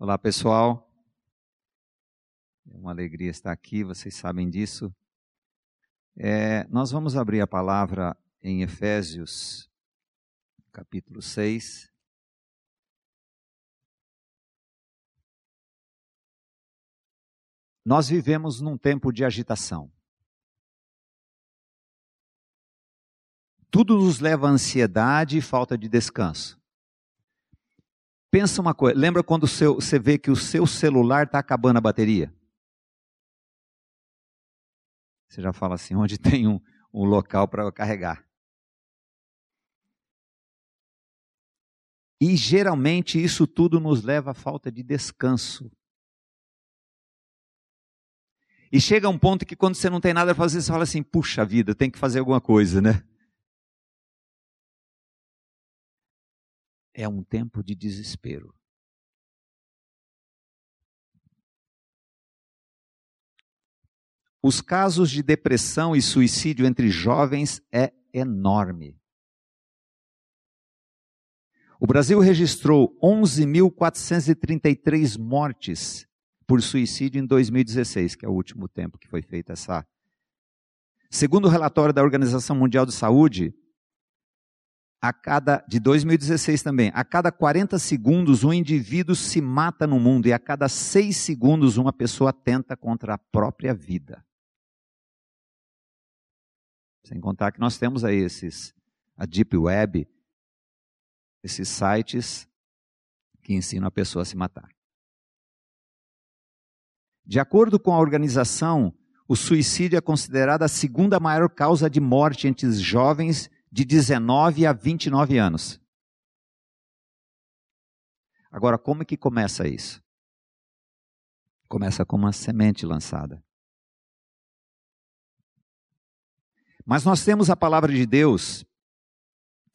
Olá, pessoal. É uma alegria estar aqui, vocês sabem disso. É, nós vamos abrir a palavra em Efésios, capítulo 6. Nós vivemos num tempo de agitação. Tudo nos leva à ansiedade e falta de descanso. Pensa uma coisa, lembra quando seu, você vê que o seu celular está acabando a bateria? Você já fala assim, onde tem um, um local para carregar. E geralmente isso tudo nos leva à falta de descanso. E chega um ponto que quando você não tem nada para fazer, você fala assim: puxa vida, tem que fazer alguma coisa, né? É um tempo de desespero. Os casos de depressão e suicídio entre jovens é enorme. O Brasil registrou 11.433 mortes por suicídio em 2016, que é o último tempo que foi feita essa. Segundo o relatório da Organização Mundial de Saúde, a cada de 2016 também, a cada 40 segundos um indivíduo se mata no mundo e a cada 6 segundos uma pessoa tenta contra a própria vida. Sem contar que nós temos aí esses a deep web, esses sites que ensinam a pessoa a se matar. De acordo com a organização, o suicídio é considerado a segunda maior causa de morte entre os jovens de 19 a 29 anos. Agora, como é que começa isso? Começa com uma semente lançada. Mas nós temos a palavra de Deus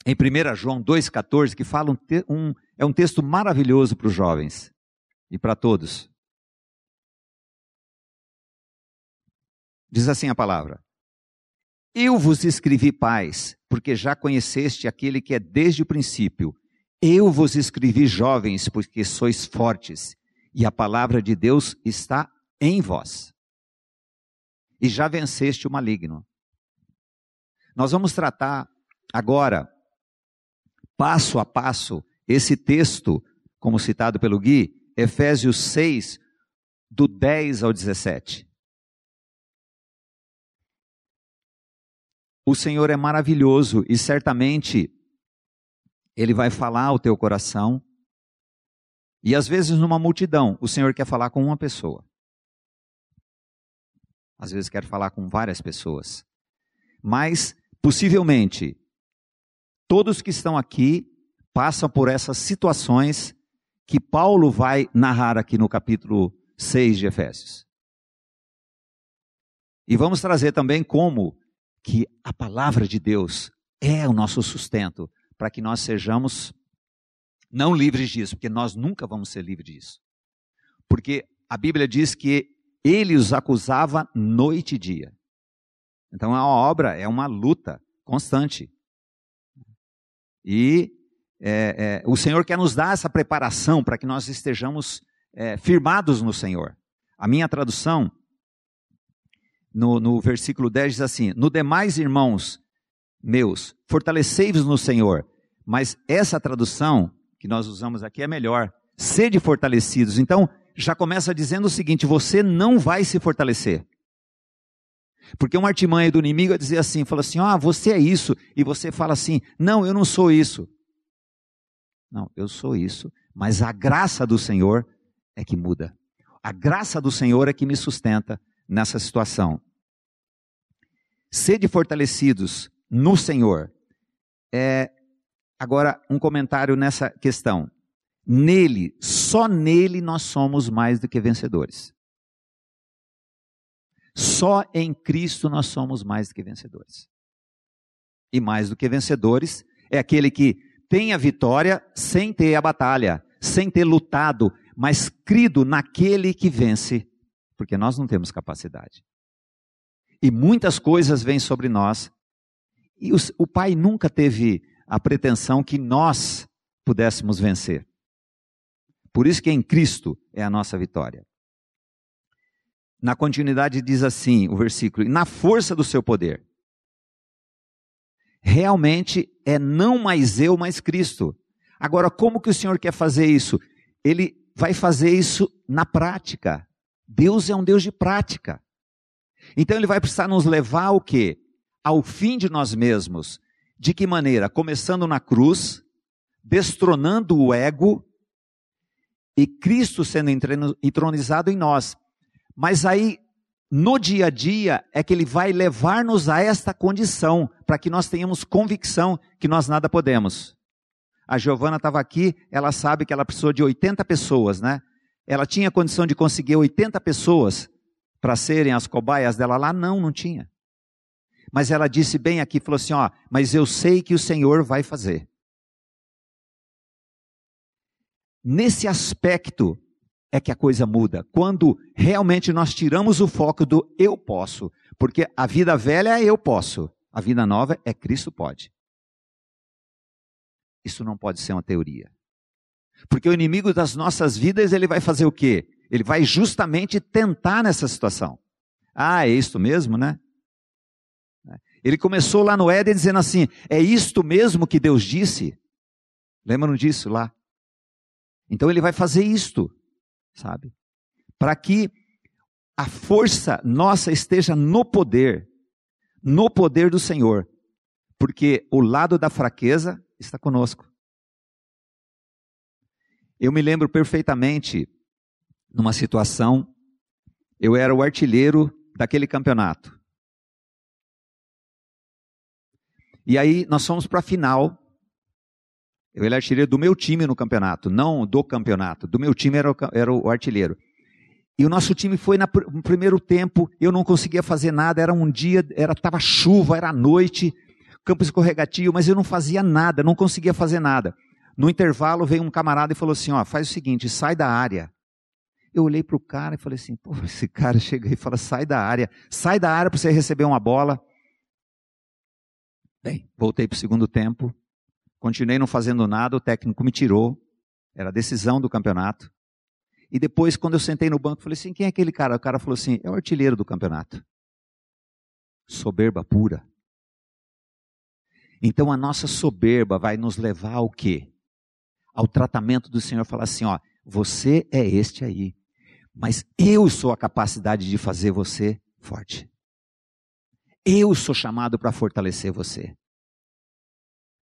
em 1 João 2,14, que fala um, um, é um texto maravilhoso para os jovens e para todos. Diz assim a palavra: Eu vos escrevi paz, porque já conheceste aquele que é desde o princípio. Eu vos escrevi jovens, porque sois fortes, e a palavra de Deus está em vós. E já venceste o maligno. Nós vamos tratar agora, passo a passo, esse texto, como citado pelo Gui, Efésios 6, do 10 ao 17. O Senhor é maravilhoso e certamente Ele vai falar ao teu coração. E às vezes numa multidão, o Senhor quer falar com uma pessoa. Às vezes quer falar com várias pessoas. Mas, possivelmente, todos que estão aqui passam por essas situações que Paulo vai narrar aqui no capítulo 6 de Efésios. E vamos trazer também como que a palavra de Deus é o nosso sustento para que nós sejamos não livres disso, porque nós nunca vamos ser livres disso. Porque a Bíblia diz que ele os acusava noite e dia. Então a obra é uma luta constante. E é, é, o Senhor quer nos dar essa preparação para que nós estejamos é, firmados no Senhor. A minha tradução no, no versículo 10 diz assim: No demais, irmãos meus, fortalecei-vos no Senhor. Mas essa tradução que nós usamos aqui é melhor. Sede fortalecidos. Então, já começa dizendo o seguinte: você não vai se fortalecer. Porque uma artimanha do inimigo é dizer assim, fala assim, ah, você é isso, e você fala assim, não, eu não sou isso. Não, eu sou isso, mas a graça do Senhor é que muda. A graça do Senhor é que me sustenta nessa situação. Sede fortalecidos no Senhor. É, agora, um comentário nessa questão. Nele, só nele nós somos mais do que vencedores. Só em Cristo nós somos mais do que vencedores. E mais do que vencedores é aquele que tem a vitória sem ter a batalha, sem ter lutado, mas crido naquele que vence porque nós não temos capacidade. E muitas coisas vêm sobre nós. E o, o Pai nunca teve a pretensão que nós pudéssemos vencer. Por isso que em Cristo é a nossa vitória. Na continuidade diz assim o versículo: na força do seu poder. Realmente é não mais eu, mas Cristo. Agora, como que o Senhor quer fazer isso? Ele vai fazer isso na prática. Deus é um Deus de prática. Então ele vai precisar nos levar ao quê? Ao fim de nós mesmos. De que maneira? Começando na cruz, destronando o ego e Cristo sendo entronizado em nós. Mas aí, no dia a dia, é que ele vai levar-nos a esta condição, para que nós tenhamos convicção que nós nada podemos. A Giovana estava aqui, ela sabe que ela precisou de 80 pessoas, né? Ela tinha condição de conseguir 80 pessoas para serem as cobaias dela lá? Não, não tinha. Mas ela disse bem aqui, falou assim: ó, mas eu sei que o Senhor vai fazer. Nesse aspecto é que a coisa muda. Quando realmente nós tiramos o foco do eu posso, porque a vida velha é eu posso, a vida nova é Cristo pode. Isso não pode ser uma teoria. Porque o inimigo das nossas vidas, ele vai fazer o quê? Ele vai justamente tentar nessa situação. Ah, é isto mesmo, né? Ele começou lá no Éden dizendo assim: é isto mesmo que Deus disse? Lembram disso lá? Então ele vai fazer isto, sabe? Para que a força nossa esteja no poder, no poder do Senhor. Porque o lado da fraqueza está conosco. Eu me lembro perfeitamente numa situação, eu era o artilheiro daquele campeonato. E aí nós fomos para a final. Eu era artilheiro do meu time no campeonato, não do campeonato. Do meu time era o, era o artilheiro. E o nosso time foi na, no primeiro tempo, eu não conseguia fazer nada, era um dia, era tava chuva, era noite, campo escorregadio, mas eu não fazia nada, não conseguia fazer nada. No intervalo veio um camarada e falou assim: ó, faz o seguinte, sai da área. Eu olhei para o cara e falei assim: pô, esse cara chega e fala, sai da área, sai da área para você receber uma bola. Bem, voltei para o segundo tempo, continuei não fazendo nada, o técnico me tirou, era a decisão do campeonato. E depois, quando eu sentei no banco, falei assim: quem é aquele cara? O cara falou assim: é o artilheiro do campeonato. Soberba pura. Então a nossa soberba vai nos levar ao quê? Ao tratamento do Senhor, falar assim: ó, você é este aí, mas eu sou a capacidade de fazer você forte. Eu sou chamado para fortalecer você.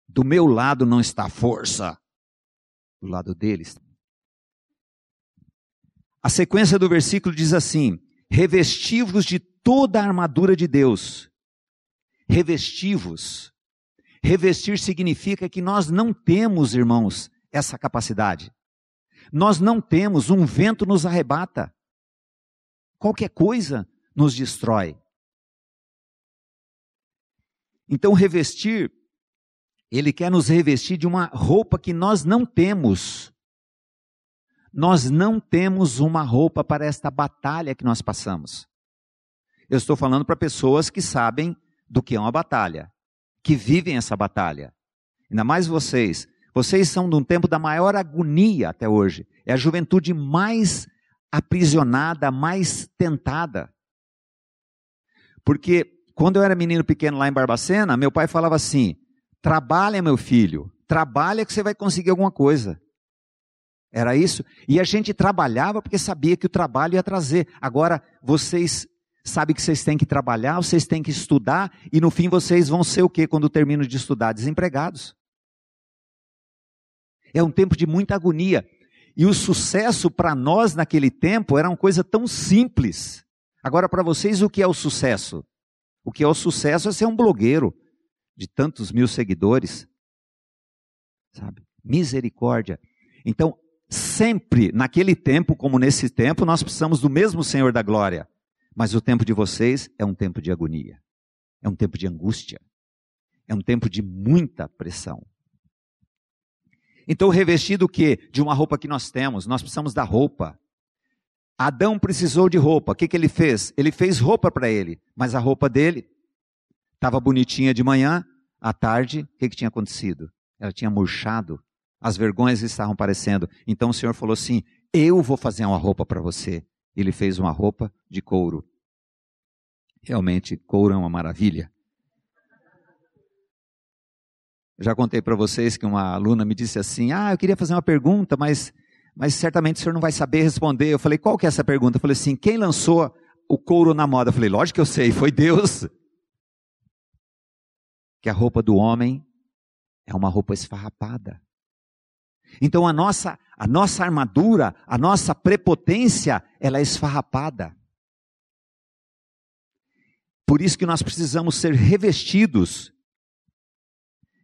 Do meu lado não está força, do lado deles. A sequência do versículo diz assim: revestivos de toda a armadura de Deus. Revestivos. Revestir significa que nós não temos, irmãos, essa capacidade. Nós não temos, um vento nos arrebata. Qualquer coisa nos destrói. Então, revestir, ele quer nos revestir de uma roupa que nós não temos. Nós não temos uma roupa para esta batalha que nós passamos. Eu estou falando para pessoas que sabem do que é uma batalha, que vivem essa batalha. Ainda mais vocês vocês são de um tempo da maior agonia até hoje. É a juventude mais aprisionada, mais tentada. Porque quando eu era menino pequeno lá em Barbacena, meu pai falava assim: trabalha, meu filho, trabalha que você vai conseguir alguma coisa. Era isso? E a gente trabalhava porque sabia que o trabalho ia trazer. Agora, vocês sabem que vocês têm que trabalhar, vocês têm que estudar, e no fim vocês vão ser o quê quando terminam de estudar? Desempregados. É um tempo de muita agonia. E o sucesso para nós naquele tempo era uma coisa tão simples. Agora, para vocês, o que é o sucesso? O que é o sucesso é ser um blogueiro de tantos mil seguidores. Sabe? Misericórdia. Então, sempre, naquele tempo, como nesse tempo, nós precisamos do mesmo Senhor da glória. Mas o tempo de vocês é um tempo de agonia. É um tempo de angústia. É um tempo de muita pressão. Então, revestido o quê? De uma roupa que nós temos. Nós precisamos da roupa. Adão precisou de roupa. O que, que ele fez? Ele fez roupa para ele. Mas a roupa dele estava bonitinha de manhã. À tarde, o que, que tinha acontecido? Ela tinha murchado. As vergonhas estavam aparecendo. Então o Senhor falou assim: Eu vou fazer uma roupa para você. Ele fez uma roupa de couro. Realmente, couro é uma maravilha. Já contei para vocês que uma aluna me disse assim: Ah, eu queria fazer uma pergunta, mas, mas certamente o senhor não vai saber responder. Eu falei: Qual que é essa pergunta? Eu falei assim: Quem lançou o couro na moda? Eu falei: Lógico que eu sei, foi Deus. Que a roupa do homem é uma roupa esfarrapada. Então a nossa, a nossa armadura, a nossa prepotência, ela é esfarrapada. Por isso que nós precisamos ser revestidos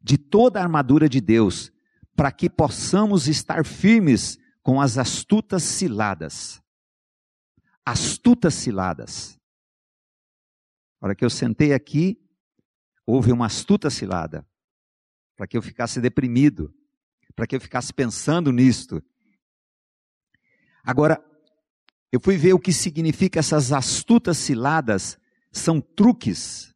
de toda a armadura de Deus, para que possamos estar firmes com as astutas ciladas. Astutas ciladas. A hora que eu sentei aqui, houve uma astuta cilada, para que eu ficasse deprimido, para que eu ficasse pensando nisto. Agora, eu fui ver o que significa essas astutas ciladas, são truques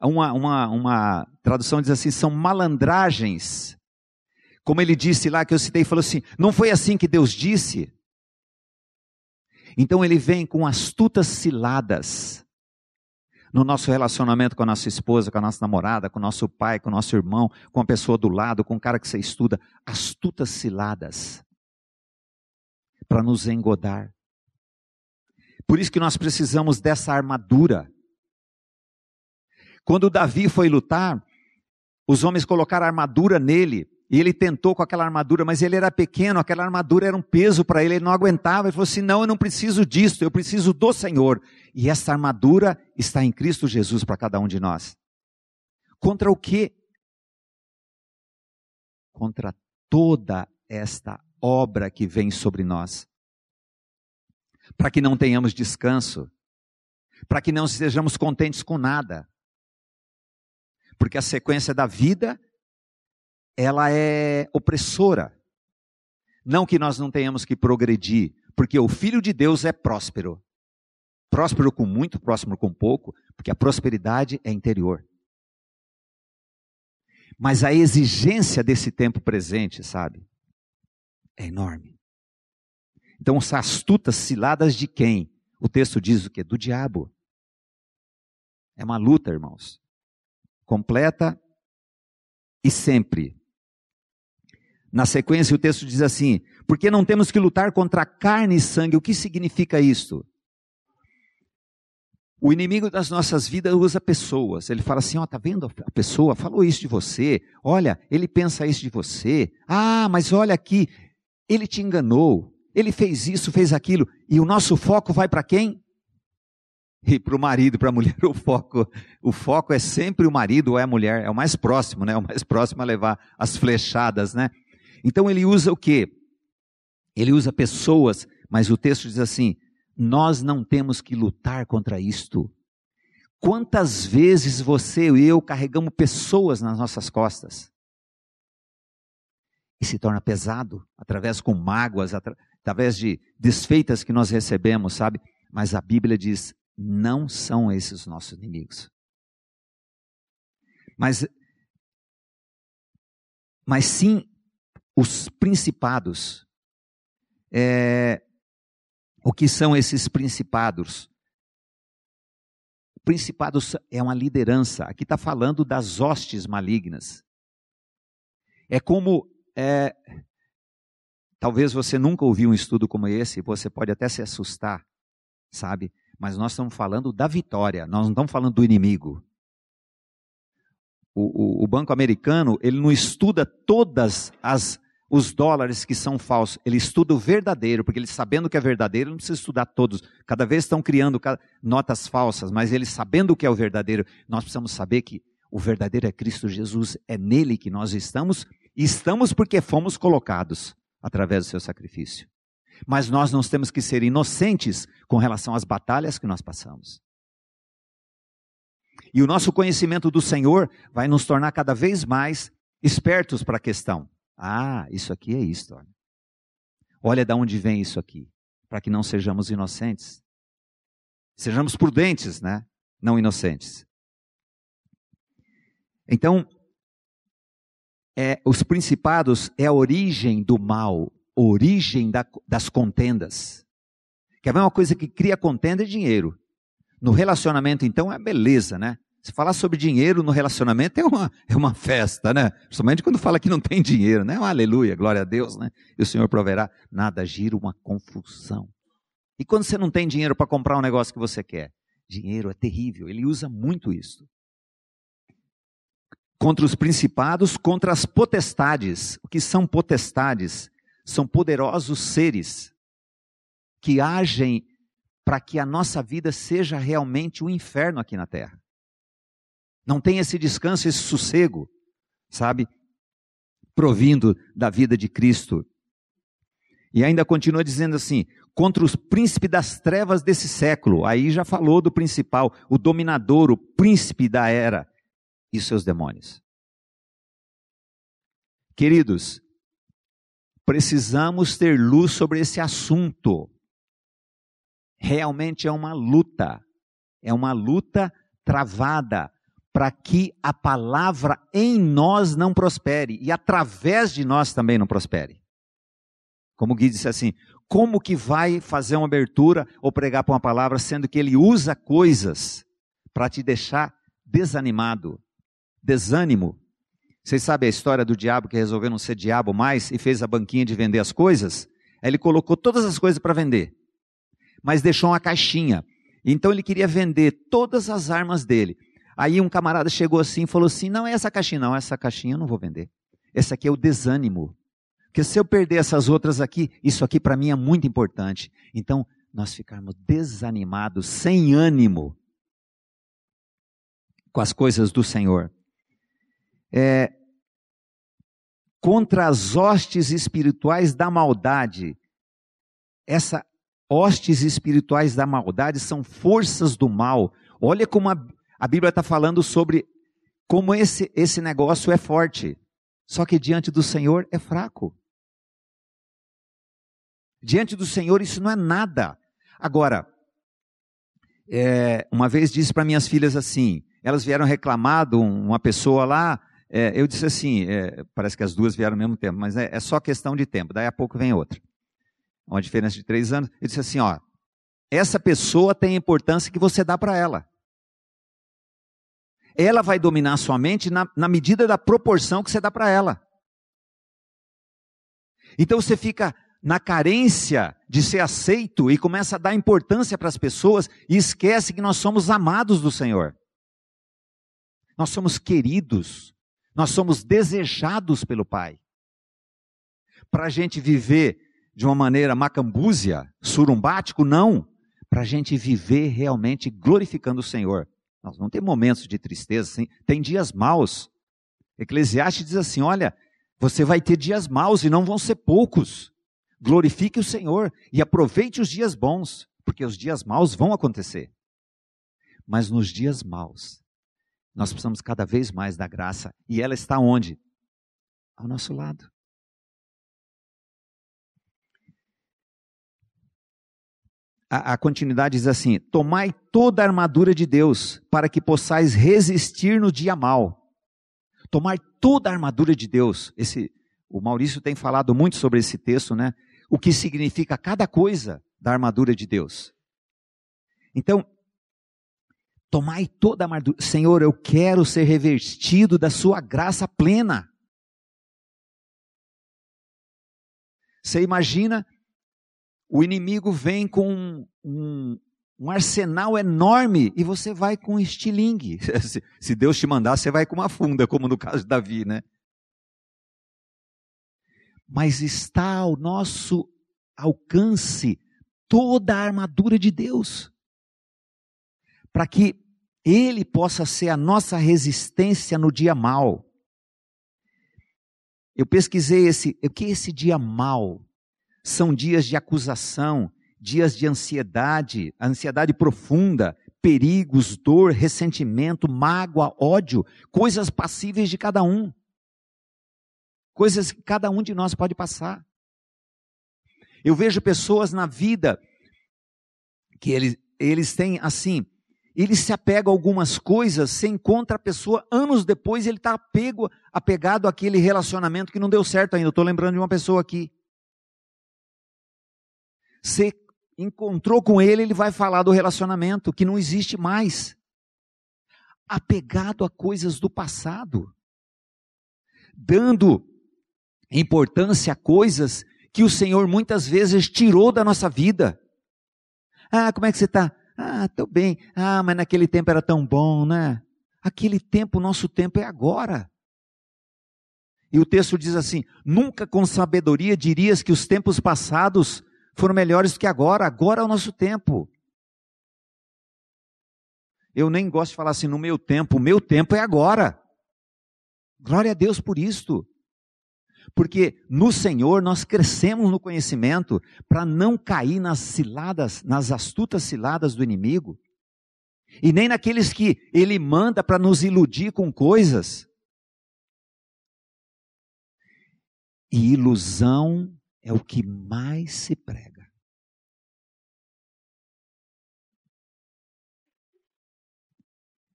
uma, uma, uma tradução diz assim: são malandragens. Como ele disse lá, que eu citei, falou assim: não foi assim que Deus disse. Então ele vem com astutas ciladas no nosso relacionamento com a nossa esposa, com a nossa namorada, com o nosso pai, com o nosso irmão, com a pessoa do lado, com o cara que você estuda, astutas ciladas para nos engodar. Por isso que nós precisamos dessa armadura. Quando Davi foi lutar, os homens colocaram armadura nele, e ele tentou com aquela armadura, mas ele era pequeno, aquela armadura era um peso para ele, ele não aguentava. Ele falou assim: Não, eu não preciso disso, eu preciso do Senhor. E essa armadura está em Cristo Jesus para cada um de nós. Contra o quê? Contra toda esta obra que vem sobre nós. Para que não tenhamos descanso, para que não estejamos contentes com nada, porque a sequência da vida ela é opressora. Não que nós não tenhamos que progredir, porque o filho de Deus é próspero. Próspero com muito, próspero com pouco, porque a prosperidade é interior. Mas a exigência desse tempo presente, sabe? É enorme. Então, as astutas ciladas de quem? O texto diz o quê? Do diabo. É uma luta, irmãos completa e sempre. Na sequência, o texto diz assim: porque não temos que lutar contra carne e sangue. O que significa isso? O inimigo das nossas vidas usa pessoas. Ele fala assim: ó, tá vendo? A pessoa falou isso de você. Olha, ele pensa isso de você. Ah, mas olha aqui, ele te enganou. Ele fez isso, fez aquilo. E o nosso foco vai para quem? E para o marido, para a mulher, o foco, o foco é sempre o marido ou é a mulher, é o mais próximo, né? O mais próximo a levar as flechadas, né? Então ele usa o quê? Ele usa pessoas, mas o texto diz assim: nós não temos que lutar contra isto. Quantas vezes você e eu carregamos pessoas nas nossas costas? E se torna pesado, através com mágoas, através de desfeitas que nós recebemos, sabe? Mas a Bíblia diz: não são esses nossos inimigos. Mas, mas sim os principados. É, o que são esses principados? Principados é uma liderança. Aqui está falando das hostes malignas. É como. É, talvez você nunca ouviu um estudo como esse, você pode até se assustar, sabe? Mas nós estamos falando da vitória, nós não estamos falando do inimigo. O, o, o banco americano, ele não estuda todas as os dólares que são falsos, ele estuda o verdadeiro, porque ele sabendo que é verdadeiro, não precisa estudar todos. Cada vez estão criando notas falsas, mas ele sabendo o que é o verdadeiro, nós precisamos saber que o verdadeiro é Cristo Jesus, é nele que nós estamos, e estamos porque fomos colocados através do seu sacrifício. Mas nós não temos que ser inocentes com relação às batalhas que nós passamos. E o nosso conhecimento do Senhor vai nos tornar cada vez mais espertos para a questão. Ah, isso aqui é isto. Olha, olha de onde vem isso aqui. Para que não sejamos inocentes. Sejamos prudentes, né? Não inocentes. Então, é, os principados é a origem do mal, origem da, das contendas. Que é a mesma coisa que cria contenda é dinheiro. No relacionamento, então, é beleza, né? Se falar sobre dinheiro no relacionamento é uma, é uma festa, né? Principalmente quando fala que não tem dinheiro, né? Aleluia, glória a Deus, né? E o Senhor proverá. Nada gira uma confusão. E quando você não tem dinheiro para comprar um negócio que você quer? Dinheiro é terrível, ele usa muito isso. Contra os principados, contra as potestades. O que são potestades? São poderosos seres que agem para que a nossa vida seja realmente um inferno aqui na terra. Não tem esse descanso, esse sossego, sabe? Provindo da vida de Cristo. E ainda continua dizendo assim: contra os príncipes das trevas desse século. Aí já falou do principal, o dominador, o príncipe da era e seus demônios. Queridos, precisamos ter luz sobre esse assunto. Realmente é uma luta, é uma luta travada para que a palavra em nós não prospere e através de nós também não prospere. Como o Gui disse assim, como que vai fazer uma abertura ou pregar para uma palavra, sendo que ele usa coisas para te deixar desanimado, desânimo. Vocês sabem a história do diabo que resolveu não ser diabo mais e fez a banquinha de vender as coisas? Ele colocou todas as coisas para vender, mas deixou uma caixinha. Então ele queria vender todas as armas dele. Aí um camarada chegou assim e falou assim: Não é essa caixinha, não, essa caixinha eu não vou vender. Essa aqui é o desânimo. Porque se eu perder essas outras aqui, isso aqui para mim é muito importante. Então, nós ficarmos desanimados, sem ânimo com as coisas do Senhor. É, contra as hostes espirituais da maldade. Essa hostes espirituais da maldade são forças do mal. Olha como a, a Bíblia está falando sobre como esse, esse negócio é forte. Só que diante do Senhor é fraco. Diante do Senhor isso não é nada. Agora, é, uma vez disse para minhas filhas assim, elas vieram reclamar de uma pessoa lá, é, eu disse assim, é, parece que as duas vieram ao mesmo tempo, mas é, é, só questão de tempo, daí a pouco vem outra. Uma diferença de três anos. Eu disse assim, ó, essa pessoa tem a importância que você dá para ela. Ela vai dominar sua mente na, na medida da proporção que você dá para ela. Então você fica na carência de ser aceito e começa a dar importância para as pessoas e esquece que nós somos amados do Senhor. Nós somos queridos, nós somos desejados pelo Pai. Para a gente viver de uma maneira macambúzia, surumbático, não. Para a gente viver realmente glorificando o Senhor. Nós não tem momentos de tristeza, sim. tem dias maus. Eclesiastes diz assim: olha, você vai ter dias maus e não vão ser poucos. Glorifique o Senhor e aproveite os dias bons, porque os dias maus vão acontecer. Mas nos dias maus, nós precisamos cada vez mais da graça. E ela está onde? Ao nosso lado. A, continuidade diz assim: Tomai toda a armadura de Deus, para que possais resistir no dia mal. Tomar toda a armadura de Deus. Esse, o Maurício tem falado muito sobre esse texto, né? o que significa cada coisa da armadura de Deus. Então, tomai toda a armadura. Senhor, eu quero ser revestido da sua graça plena. Você imagina, o inimigo vem com um, um, um arsenal enorme e você vai com um estilingue. Se Deus te mandar, você vai com uma funda, como no caso de Davi, né? mas está ao nosso alcance toda a armadura de Deus, para que Ele possa ser a nossa resistência no dia mal. Eu pesquisei esse, o que esse dia mal? São dias de acusação, dias de ansiedade, ansiedade profunda, perigos, dor, ressentimento, mágoa, ódio, coisas passíveis de cada um coisas que cada um de nós pode passar. Eu vejo pessoas na vida que eles, eles têm assim, ele se apega a algumas coisas, você encontra a pessoa anos depois, ele está apego, apegado àquele relacionamento que não deu certo ainda. Estou lembrando de uma pessoa aqui. Você encontrou com ele, ele vai falar do relacionamento que não existe mais. Apegado a coisas do passado. Dando importância a coisas que o Senhor muitas vezes tirou da nossa vida. Ah, como é que você está? Ah, estou bem. Ah, mas naquele tempo era tão bom, né? Aquele tempo, nosso tempo é agora. E o texto diz assim: Nunca com sabedoria dirias que os tempos passados foram melhores do que agora. Agora é o nosso tempo. Eu nem gosto de falar assim no meu tempo. O meu tempo é agora. Glória a Deus por isto. Porque no Senhor nós crescemos no conhecimento para não cair nas ciladas, nas astutas ciladas do inimigo. E nem naqueles que ele manda para nos iludir com coisas. E ilusão é o que mais se prega.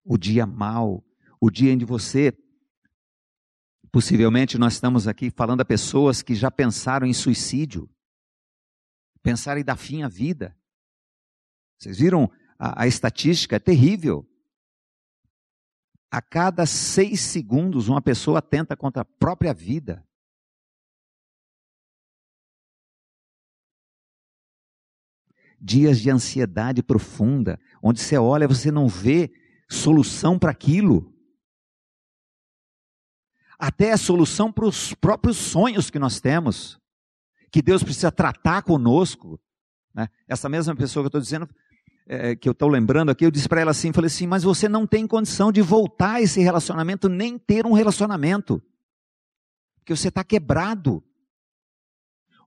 O dia mau, o dia em que você Possivelmente nós estamos aqui falando a pessoas que já pensaram em suicídio, pensaram em dar fim à vida. Vocês viram a, a estatística? É terrível. A cada seis segundos, uma pessoa tenta contra a própria vida. Dias de ansiedade profunda, onde você olha, você não vê solução para aquilo até a solução para os próprios sonhos que nós temos, que Deus precisa tratar conosco. Né? Essa mesma pessoa que eu estou dizendo, é, que eu estou lembrando aqui, eu disse para ela assim, falei assim, mas você não tem condição de voltar a esse relacionamento, nem ter um relacionamento, porque você está quebrado.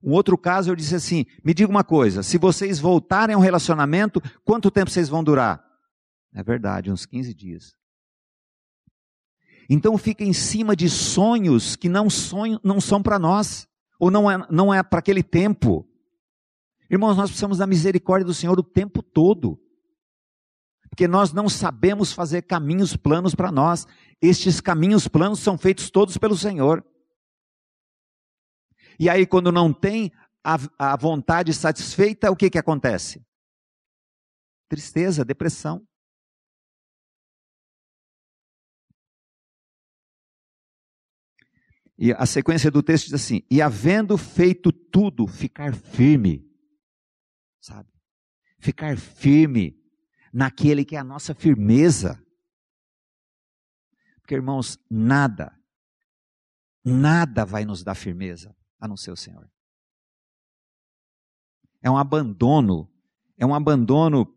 Um outro caso eu disse assim, me diga uma coisa, se vocês voltarem a um relacionamento, quanto tempo vocês vão durar? É verdade, uns 15 dias. Então fica em cima de sonhos que não, sonho, não são para nós, ou não é, não é para aquele tempo. Irmãos, nós precisamos da misericórdia do Senhor o tempo todo. Porque nós não sabemos fazer caminhos planos para nós. Estes caminhos planos são feitos todos pelo Senhor. E aí, quando não tem a, a vontade satisfeita, o que, que acontece? Tristeza, depressão. E a sequência do texto diz assim: E havendo feito tudo, ficar firme. Sabe? Ficar firme naquele que é a nossa firmeza. Porque, irmãos, nada, nada vai nos dar firmeza a não ser o Senhor. É um abandono, é um abandono,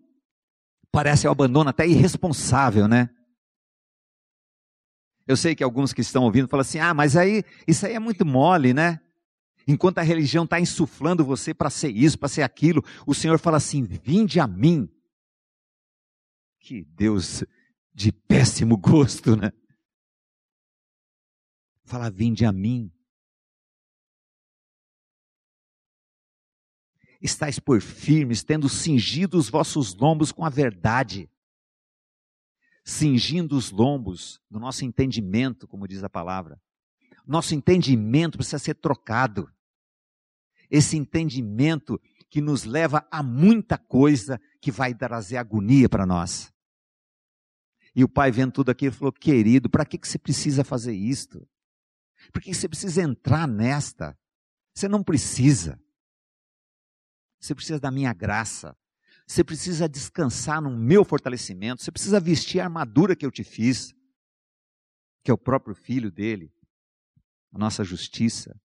parece um abandono até irresponsável, né? Eu sei que alguns que estão ouvindo falam assim: ah, mas aí isso aí é muito mole, né? Enquanto a religião está insuflando você para ser isso, para ser aquilo, o Senhor fala assim: vinde a mim. Que Deus de péssimo gosto, né? Fala, vinde a mim. Estais por firmes, tendo cingido os vossos lombos com a verdade cingindo os lombos do nosso entendimento, como diz a palavra. Nosso entendimento precisa ser trocado. Esse entendimento que nos leva a muita coisa que vai trazer agonia para nós. E o pai vendo tudo aquilo falou: querido, para que, que você precisa fazer isto? Por que você precisa entrar nesta? Você não precisa. Você precisa da minha graça. Você precisa descansar no meu fortalecimento. Você precisa vestir a armadura que eu te fiz, que é o próprio filho dele, a nossa justiça.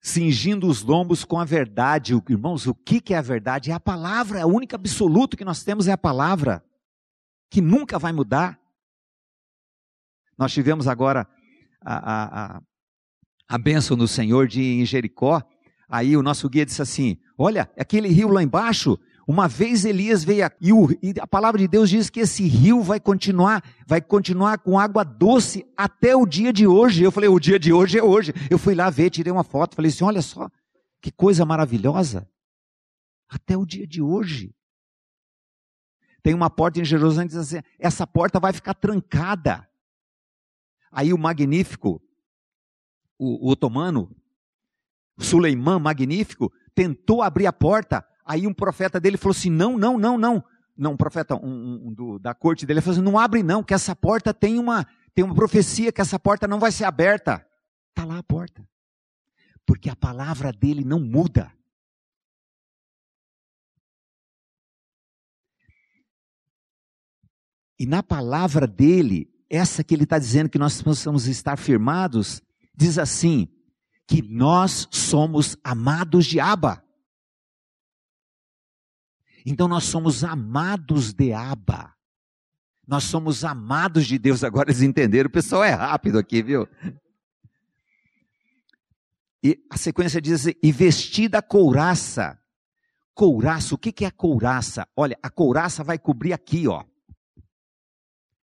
Cingindo os lombos com a verdade. Irmãos, o que é a verdade? É a palavra. É o único absoluto que nós temos é a palavra, que nunca vai mudar. Nós tivemos agora a, a, a, a bênção do Senhor de em Jericó. Aí o nosso guia disse assim: Olha, aquele rio lá embaixo, uma vez Elias veio aqui, e a palavra de Deus diz que esse rio vai continuar, vai continuar com água doce até o dia de hoje. Eu falei, o dia de hoje é hoje. Eu fui lá ver, tirei uma foto, falei assim: olha só, que coisa maravilhosa. Até o dia de hoje. tem uma porta em Jerusalém que diz assim: essa porta vai ficar trancada. Aí o magnífico, o, o otomano, Suleiman magnífico, tentou abrir a porta. Aí um profeta dele falou assim: não, não, não, não. Não, um profeta um, um, do, da corte dele falou assim: não abre não, que essa porta tem uma, tem uma profecia que essa porta não vai ser aberta. Está lá a porta. Porque a palavra dele não muda. E na palavra dele, essa que ele está dizendo que nós possamos estar firmados, diz assim: que nós somos amados de Abba. Então nós somos amados de Abba. Nós somos amados de Deus. Agora eles entenderam. O pessoal é rápido aqui, viu? E a sequência diz assim, e vestida a couraça. Couraça, o que, que é a couraça? Olha, a couraça vai cobrir aqui, ó.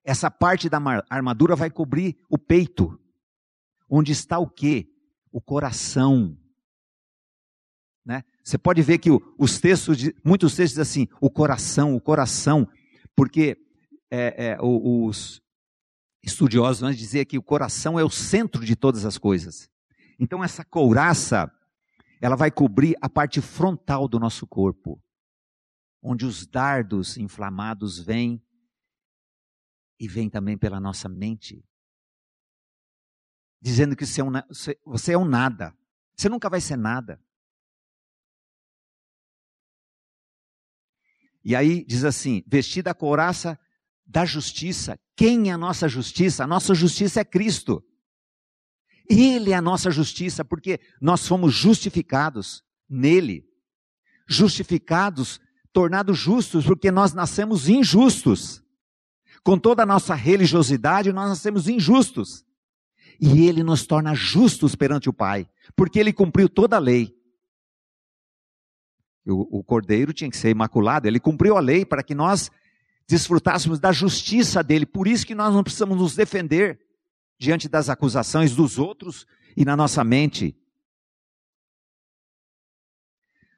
Essa parte da armadura vai cobrir o peito. Onde está o quê? O coração. Né? Você pode ver que os textos, muitos textos dizem assim, o coração, o coração, porque é, é, os estudiosos vão dizer que o coração é o centro de todas as coisas. Então essa couraça, ela vai cobrir a parte frontal do nosso corpo, onde os dardos inflamados vêm e vem também pela nossa mente, dizendo que você é um nada. Você nunca vai ser nada. E aí diz assim: vestida a couraça da justiça. Quem é a nossa justiça? A nossa justiça é Cristo. Ele é a nossa justiça, porque nós fomos justificados nele. Justificados, tornados justos, porque nós nascemos injustos. Com toda a nossa religiosidade, nós nascemos injustos. E ele nos torna justos perante o Pai, porque ele cumpriu toda a lei. O, o cordeiro tinha que ser imaculado, ele cumpriu a lei para que nós desfrutássemos da justiça dele. Por isso que nós não precisamos nos defender diante das acusações dos outros e na nossa mente.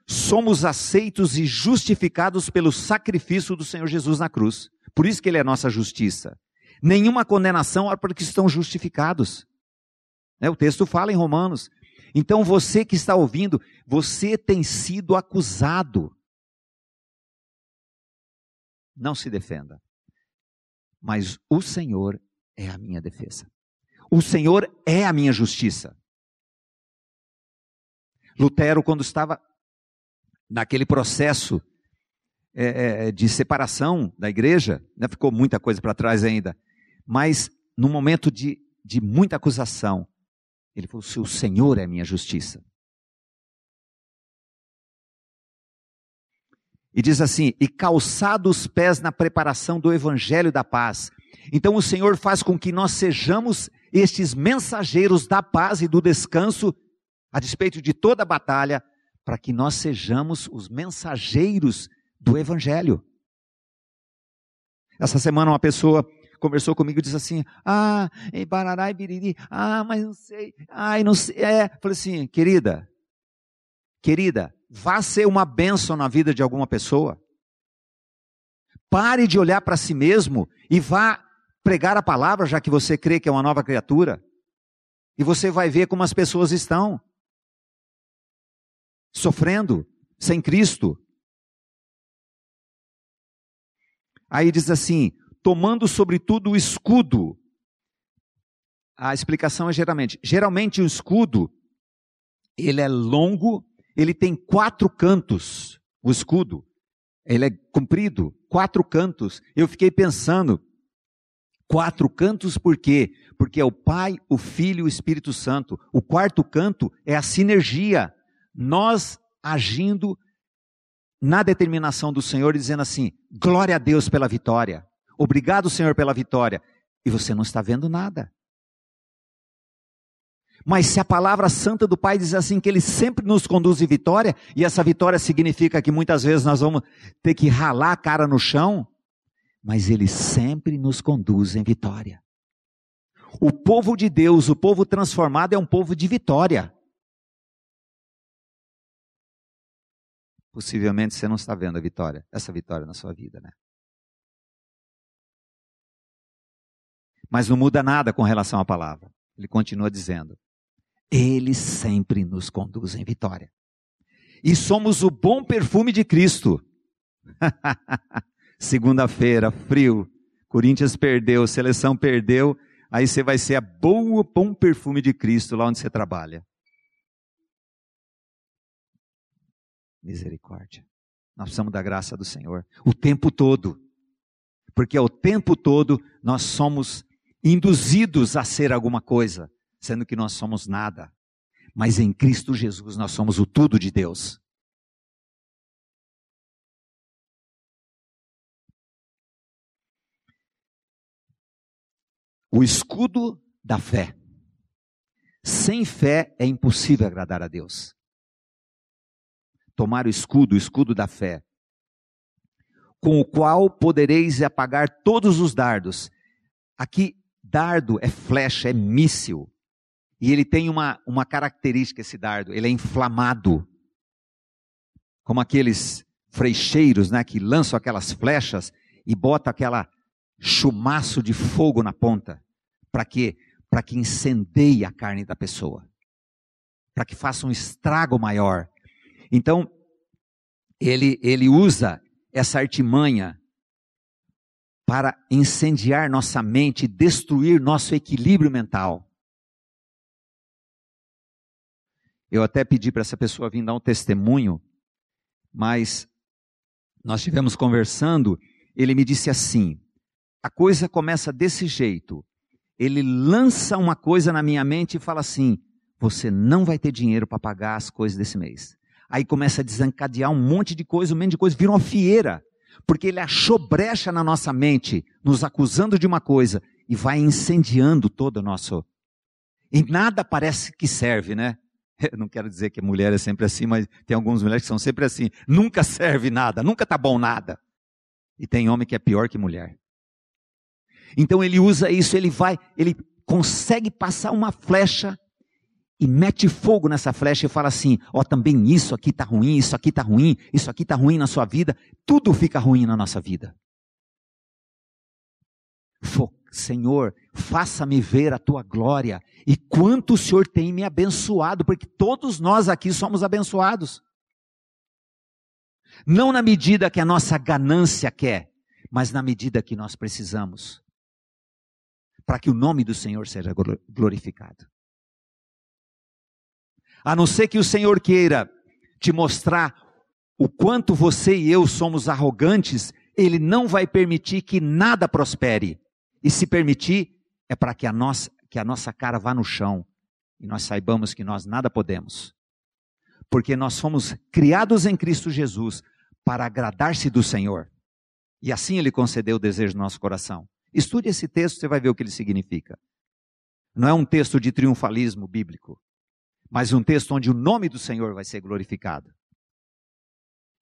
Somos aceitos e justificados pelo sacrifício do Senhor Jesus na cruz. Por isso que ele é nossa justiça. Nenhuma condenação para porque estão justificados. Né, o texto fala em Romanos. Então você que está ouvindo, você tem sido acusado. Não se defenda. Mas o Senhor é a minha defesa. O Senhor é a minha justiça. Lutero, quando estava naquele processo é, é, de separação da igreja, né, ficou muita coisa para trás ainda, mas no momento de, de muita acusação, ele falou: se o Senhor é minha justiça. E diz assim: e calçado os pés na preparação do evangelho da paz. Então o Senhor faz com que nós sejamos estes mensageiros da paz e do descanso, a despeito de toda a batalha, para que nós sejamos os mensageiros do Evangelho. Essa semana uma pessoa conversou comigo e disse assim: Ah, e barará e biriri, ah, mas não sei, ai, não sei. É, falei assim, querida, querida, vá ser uma bênção na vida de alguma pessoa. Pare de olhar para si mesmo e vá pregar a palavra, já que você crê que é uma nova criatura. E você vai ver como as pessoas estão sofrendo sem Cristo, Aí diz assim: tomando sobretudo o escudo. A explicação é geralmente. Geralmente o escudo, ele é longo, ele tem quatro cantos, o escudo. Ele é comprido, quatro cantos. Eu fiquei pensando, quatro cantos por quê? Porque é o Pai, o Filho e o Espírito Santo. O quarto canto é a sinergia. Nós agindo na determinação do Senhor, dizendo assim: glória a Deus pela vitória, obrigado, Senhor, pela vitória, e você não está vendo nada. Mas se a palavra santa do Pai diz assim que Ele sempre nos conduz em vitória, e essa vitória significa que muitas vezes nós vamos ter que ralar a cara no chão, mas Ele sempre nos conduz em vitória. O povo de Deus, o povo transformado, é um povo de vitória. possivelmente você não está vendo a vitória, essa vitória na sua vida, né? Mas não muda nada com relação à palavra. Ele continua dizendo: Ele sempre nos conduz em vitória. E somos o bom perfume de Cristo. Segunda-feira, frio. Corinthians perdeu, seleção perdeu. Aí você vai ser a boa, bom perfume de Cristo lá onde você trabalha. Misericórdia. Nós precisamos da graça do Senhor o tempo todo. Porque o tempo todo nós somos induzidos a ser alguma coisa, sendo que nós somos nada. Mas em Cristo Jesus nós somos o tudo de Deus. O escudo da fé. Sem fé é impossível agradar a Deus tomar o escudo, o escudo da fé, com o qual podereis apagar todos os dardos. Aqui, dardo é flecha, é míssil. E ele tem uma, uma característica, esse dardo, ele é inflamado. Como aqueles freixeiros, né, que lançam aquelas flechas e botam aquela chumaço de fogo na ponta. Para quê? Para que incendeie a carne da pessoa. Para que faça um estrago maior. Então, ele, ele usa essa artimanha para incendiar nossa mente, destruir nosso equilíbrio mental. Eu até pedi para essa pessoa vir dar um testemunho, mas nós estivemos conversando, ele me disse assim: a coisa começa desse jeito. Ele lança uma coisa na minha mente e fala assim: você não vai ter dinheiro para pagar as coisas desse mês. Aí começa a desencadear um monte de coisa, um monte de coisa, vira uma fieira. Porque ele achou brecha na nossa mente, nos acusando de uma coisa, e vai incendiando todo o nosso. E nada parece que serve, né? Eu não quero dizer que mulher é sempre assim, mas tem algumas mulheres que são sempre assim. Nunca serve nada, nunca tá bom nada. E tem homem que é pior que mulher. Então ele usa isso, ele vai, ele consegue passar uma flecha e mete fogo nessa flecha e fala assim: ó, oh, também isso aqui está ruim, isso aqui está ruim, isso aqui está ruim na sua vida, tudo fica ruim na nossa vida. Senhor, faça-me ver a tua glória e quanto o Senhor tem me abençoado, porque todos nós aqui somos abençoados. Não na medida que a nossa ganância quer, mas na medida que nós precisamos, para que o nome do Senhor seja glorificado. A não ser que o Senhor queira te mostrar o quanto você e eu somos arrogantes, Ele não vai permitir que nada prospere. E se permitir, é para que a nossa, que a nossa cara vá no chão e nós saibamos que nós nada podemos. Porque nós fomos criados em Cristo Jesus para agradar-se do Senhor. E assim Ele concedeu o desejo do nosso coração. Estude esse texto, você vai ver o que ele significa. Não é um texto de triunfalismo bíblico mas um texto onde o nome do Senhor vai ser glorificado.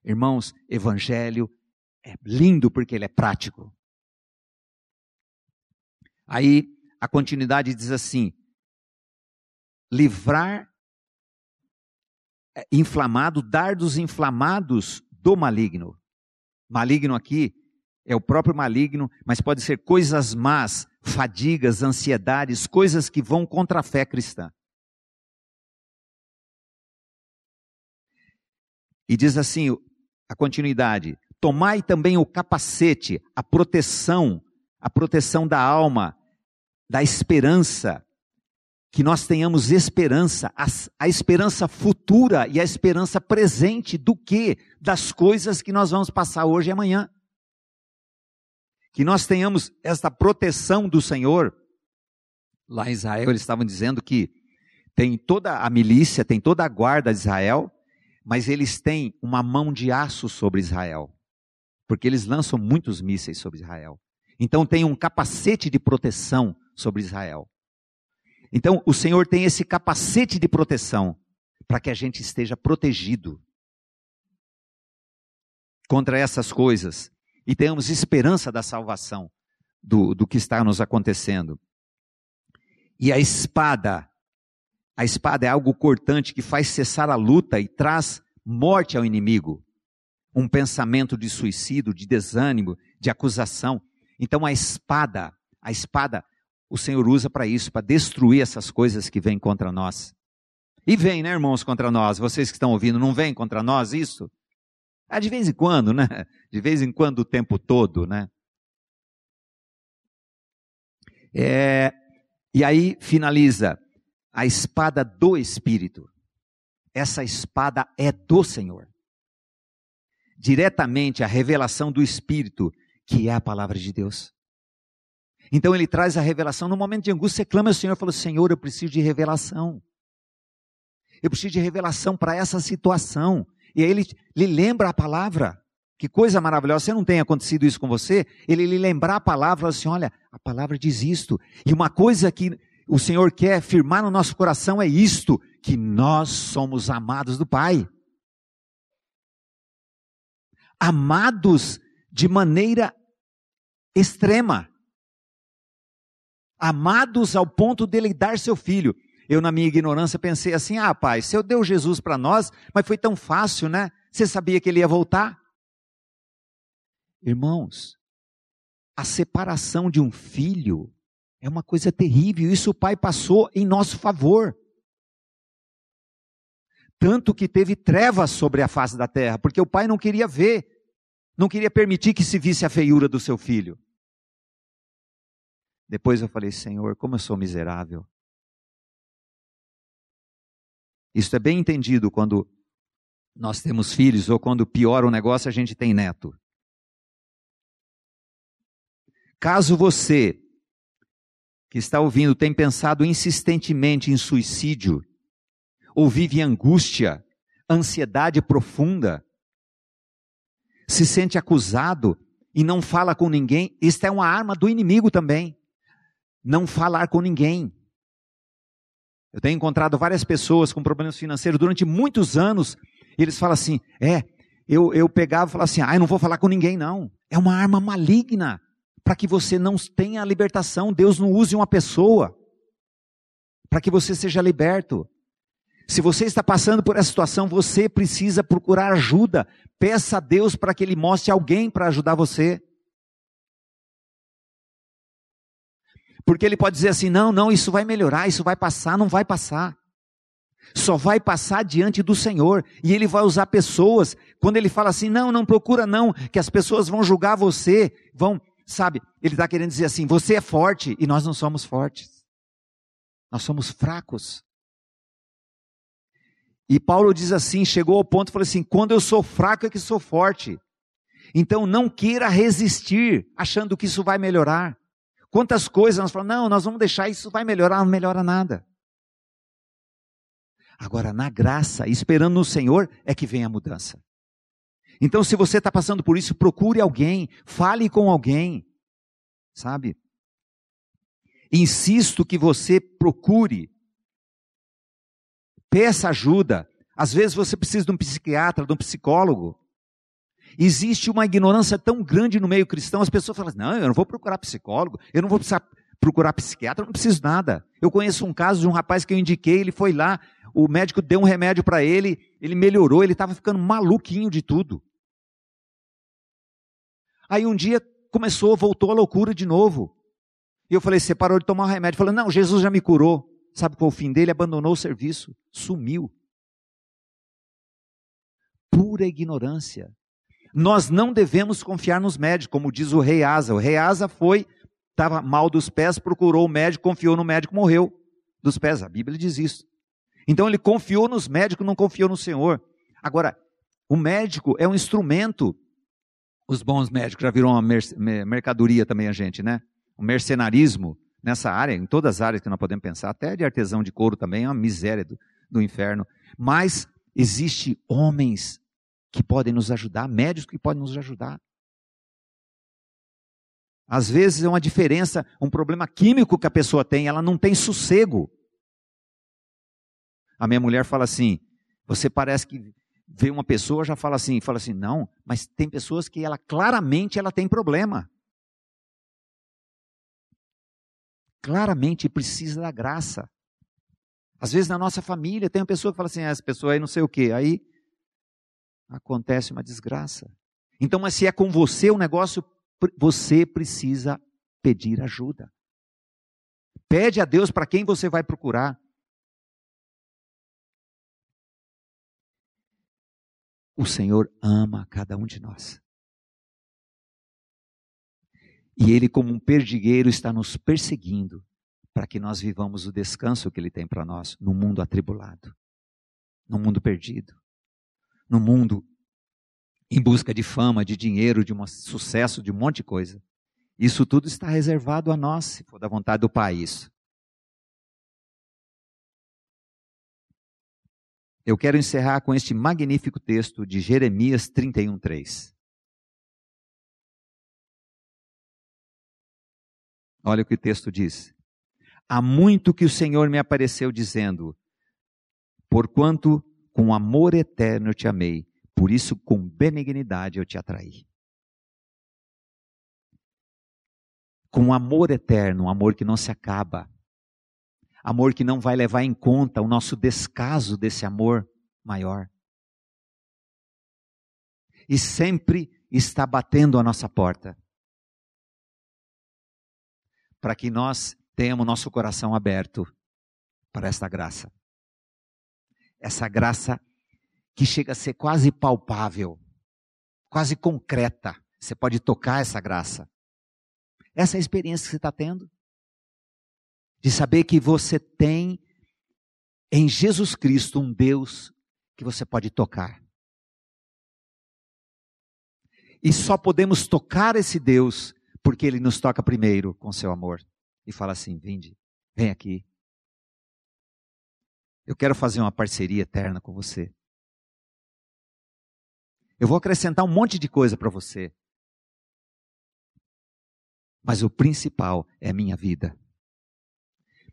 Irmãos, evangelho é lindo porque ele é prático. Aí a continuidade diz assim: livrar é, inflamado, dardos inflamados do maligno. Maligno aqui é o próprio maligno, mas pode ser coisas más, fadigas, ansiedades, coisas que vão contra a fé cristã. E diz assim, a continuidade: Tomai também o capacete, a proteção, a proteção da alma, da esperança, que nós tenhamos esperança, a, a, esperança futura e a esperança presente do que? Das coisas que nós vamos passar hoje e amanhã. Que nós tenhamos esta proteção do Senhor. Lá em Israel eles estavam dizendo que tem toda a milícia, tem toda a guarda de Israel, mas eles têm uma mão de aço sobre Israel, porque eles lançam muitos mísseis sobre Israel. Então tem um capacete de proteção sobre Israel. Então o Senhor tem esse capacete de proteção para que a gente esteja protegido contra essas coisas e tenhamos esperança da salvação do, do que está nos acontecendo. E a espada a espada é algo cortante que faz cessar a luta e traz morte ao inimigo. Um pensamento de suicídio, de desânimo, de acusação. Então a espada, a espada, o Senhor usa para isso, para destruir essas coisas que vêm contra nós. E vem, né, irmãos, contra nós. Vocês que estão ouvindo, não vem contra nós isso? Ah, de vez em quando, né? De vez em quando, o tempo todo, né? É, e aí finaliza a espada do Espírito. Essa espada é do Senhor. Diretamente a revelação do Espírito, que é a palavra de Deus. Então ele traz a revelação. No momento de angústia, você clama ao Senhor e fala: Senhor, eu preciso de revelação. Eu preciso de revelação para essa situação. E aí ele lhe lembra a palavra. Que coisa maravilhosa. Se não tem acontecido isso com você, ele lhe lembrar a palavra, assim: olha, a palavra diz isto. E uma coisa que o Senhor quer firmar no nosso coração é isto: que nós somos amados do Pai. Amados de maneira extrema amados ao ponto dele dar seu filho. Eu, na minha ignorância, pensei assim: ah, pai, se eu deu Jesus para nós, mas foi tão fácil, né? Você sabia que ele ia voltar? Irmãos, a separação de um filho é uma coisa terrível. Isso o pai passou em nosso favor. Tanto que teve trevas sobre a face da terra, porque o pai não queria ver, não queria permitir que se visse a feiura do seu filho. Depois eu falei, Senhor, como eu sou miserável. Isso é bem entendido quando nós temos filhos ou quando piora o negócio a gente tem neto. Caso você que está ouvindo tem pensado insistentemente em suicídio, ou vive angústia, ansiedade profunda, se sente acusado e não fala com ninguém, isto é uma arma do inimigo também não falar com ninguém. Eu tenho encontrado várias pessoas com problemas financeiros durante muitos anos, e eles falam assim: é, eu, eu pegava e falava assim, ah, eu não vou falar com ninguém, não. É uma arma maligna para que você não tenha a libertação. Deus não use uma pessoa para que você seja liberto. Se você está passando por essa situação, você precisa procurar ajuda. Peça a Deus para que Ele mostre alguém para ajudar você. Porque ele pode dizer assim: não, não, isso vai melhorar, isso vai passar, não vai passar. Só vai passar diante do Senhor. E ele vai usar pessoas. Quando ele fala assim: não, não procura, não, que as pessoas vão julgar você, vão, sabe? Ele está querendo dizer assim: você é forte e nós não somos fortes. Nós somos fracos. E Paulo diz assim: chegou ao ponto e falou assim: quando eu sou fraco é que sou forte. Então não queira resistir achando que isso vai melhorar. Quantas coisas nós falamos, não, nós vamos deixar isso, vai melhorar, não melhora nada. Agora, na graça, esperando no Senhor, é que vem a mudança. Então, se você está passando por isso, procure alguém, fale com alguém, sabe? Insisto que você procure, peça ajuda. Às vezes você precisa de um psiquiatra, de um psicólogo. Existe uma ignorância tão grande no meio cristão, as pessoas falam: não, eu não vou procurar psicólogo, eu não vou precisar procurar psiquiatra, não preciso nada. Eu conheço um caso de um rapaz que eu indiquei, ele foi lá, o médico deu um remédio para ele, ele melhorou, ele estava ficando maluquinho de tudo. Aí um dia começou, voltou a loucura de novo. E eu falei: você parou de tomar o remédio? Falou: não, Jesus já me curou. Sabe qual foi o fim dele? Abandonou o serviço, sumiu. Pura ignorância. Nós não devemos confiar nos médicos, como diz o rei Asa. O rei Asa foi, estava mal dos pés, procurou o médico, confiou no médico, morreu dos pés. A Bíblia diz isso. Então ele confiou nos médicos, não confiou no Senhor. Agora, o médico é um instrumento. Os bons médicos já viram uma mercadoria também a gente, né? O mercenarismo nessa área, em todas as áreas que nós podemos pensar, até de artesão de couro também é uma miséria do, do inferno. Mas existe homens que podem nos ajudar, médicos que podem nos ajudar. Às vezes é uma diferença, um problema químico que a pessoa tem, ela não tem sossego. A minha mulher fala assim: você parece que vê uma pessoa já fala assim, fala assim, não, mas tem pessoas que ela claramente ela tem problema. Claramente precisa da graça. Às vezes na nossa família tem uma pessoa que fala assim, ah, essa pessoa aí não sei o quê, aí acontece uma desgraça. Então, mas se é com você o negócio, você precisa pedir ajuda. Pede a Deus para quem você vai procurar. O Senhor ama cada um de nós. E Ele, como um perdigueiro, está nos perseguindo para que nós vivamos o descanso que Ele tem para nós no mundo atribulado, no mundo perdido, no mundo em busca de fama, de dinheiro, de um sucesso, de um monte de coisa. Isso tudo está reservado a nós, se for da vontade do Pai isso. Eu quero encerrar com este magnífico texto de Jeremias 31:3. Olha o que o texto diz. Há muito que o Senhor me apareceu dizendo: Porquanto com amor eterno eu te amei, por isso com benignidade eu te atraí. Com amor eterno, um amor que não se acaba, amor que não vai levar em conta o nosso descaso desse amor maior. E sempre está batendo a nossa porta para que nós tenhamos nosso coração aberto para esta graça. Essa graça que chega a ser quase palpável, quase concreta. Você pode tocar essa graça. Essa é a experiência que você está tendo. De saber que você tem em Jesus Cristo um Deus que você pode tocar. E só podemos tocar esse Deus porque ele nos toca primeiro com seu amor e fala assim: vinde, vem aqui. Eu quero fazer uma parceria eterna com você. Eu vou acrescentar um monte de coisa para você. Mas o principal é minha vida.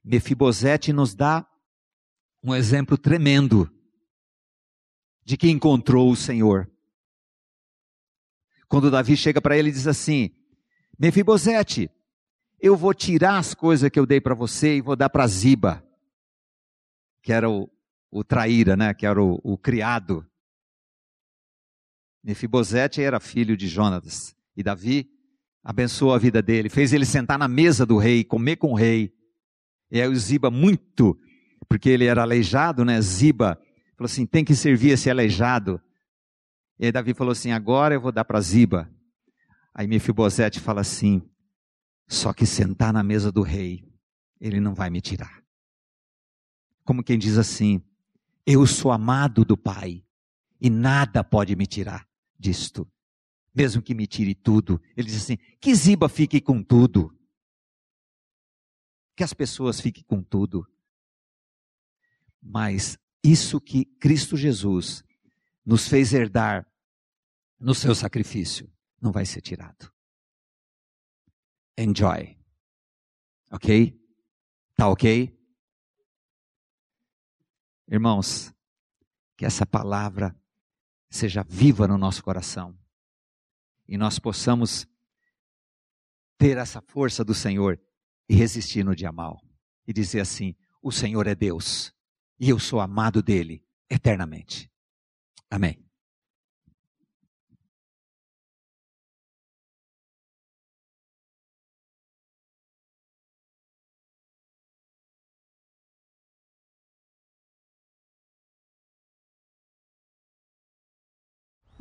Mefibosete nos dá um exemplo tremendo de que encontrou o Senhor. Quando Davi chega para ele e diz assim: Mefibosete, eu vou tirar as coisas que eu dei para você e vou dar para Ziba, que era o, o traíra, né? que era o, o criado. Mefibosete era filho de Jonatas. E Davi abençoou a vida dele, fez ele sentar na mesa do rei, comer com o rei. E aí o Ziba, muito, porque ele era aleijado, né? Ziba falou assim: tem que servir esse aleijado. E aí Davi falou assim: agora eu vou dar para Ziba. Aí Mefibosete fala assim: só que sentar na mesa do rei, ele não vai me tirar. Como quem diz assim: eu sou amado do Pai e nada pode me tirar disto. Mesmo que me tire tudo, ele diz assim: que Ziba fique com tudo. Que as pessoas fiquem com tudo. Mas isso que Cristo Jesus nos fez herdar no seu sacrifício não vai ser tirado. Enjoy. Ok? Tá ok? Irmãos, que essa palavra seja viva no nosso coração e nós possamos ter essa força do Senhor e resistir no dia mal e dizer assim: o Senhor é Deus e eu sou amado dele eternamente. Amém.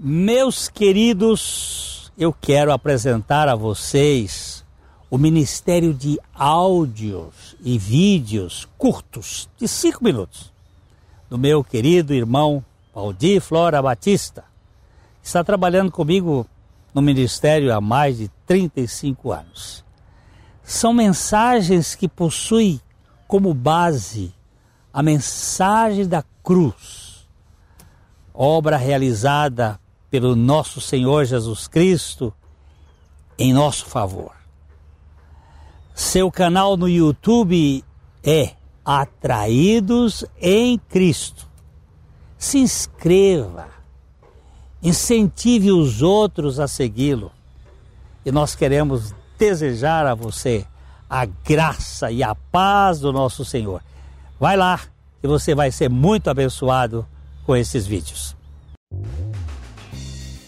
Meus queridos, eu quero apresentar a vocês o Ministério de Áudios e Vídeos curtos, de cinco minutos, do meu querido irmão Valdir Flora Batista. Está trabalhando comigo no Ministério há mais de 35 anos. São mensagens que possuem como base a mensagem da cruz, obra realizada pelo nosso Senhor Jesus Cristo em nosso favor. Seu canal no YouTube é Atraídos em Cristo. Se inscreva, incentive os outros a segui-lo. E nós queremos desejar a você a graça e a paz do nosso Senhor. Vai lá e você vai ser muito abençoado com esses vídeos.